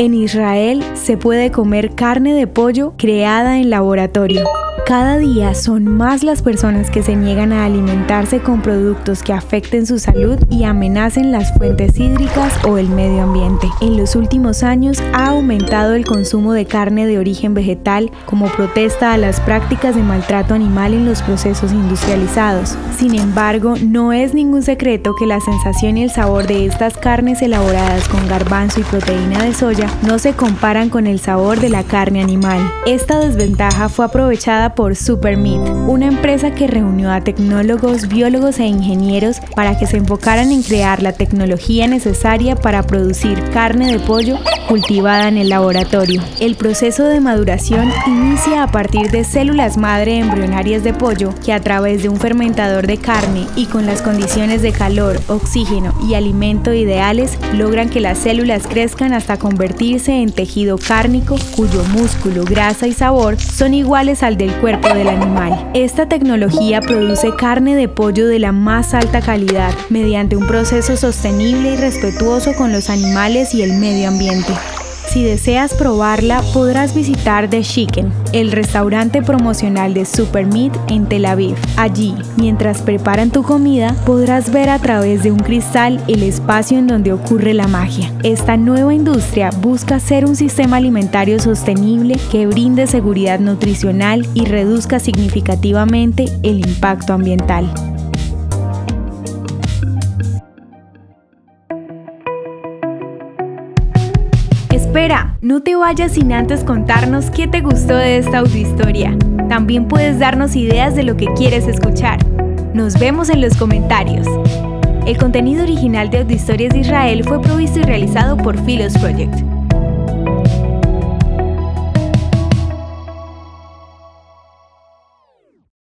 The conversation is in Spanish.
En Israel se puede comer carne de pollo creada en laboratorio. Cada día son más las personas que se niegan a alimentarse con productos que afecten su salud y amenacen las fuentes hídricas o el medio ambiente. En los últimos años ha aumentado el consumo de carne de origen vegetal como protesta a las prácticas de maltrato animal en los procesos industrializados. Sin embargo, no es ningún secreto que la sensación y el sabor de estas carnes elaboradas con garbanzo y proteína de soya no se comparan con el sabor de la carne animal. Esta desventaja fue aprovechada por por Supermeat, una empresa que reunió a tecnólogos, biólogos e ingenieros para que se enfocaran en crear la tecnología necesaria para producir carne de pollo cultivada en el laboratorio. El proceso de maduración inicia a partir de células madre embrionarias de pollo que a través de un fermentador de carne y con las condiciones de calor, oxígeno y alimento ideales logran que las células crezcan hasta convertirse en tejido cárnico cuyo músculo, grasa y sabor son iguales al del cuerpo del animal. Esta tecnología produce carne de pollo de la más alta calidad mediante un proceso sostenible y respetuoso con los animales y el medio ambiente. Si deseas probarla, podrás visitar The Chicken, el restaurante promocional de Supermeat en Tel Aviv. Allí, mientras preparan tu comida, podrás ver a través de un cristal el espacio en donde ocurre la magia. Esta nueva industria busca ser un sistema alimentario sostenible que brinde seguridad nutricional y reduzca significativamente el impacto ambiental. Espera, no te vayas sin antes contarnos qué te gustó de esta audiohistoria. También puedes darnos ideas de lo que quieres escuchar. Nos vemos en los comentarios. El contenido original de Audiohistorias de Israel fue provisto y realizado por Philos Project.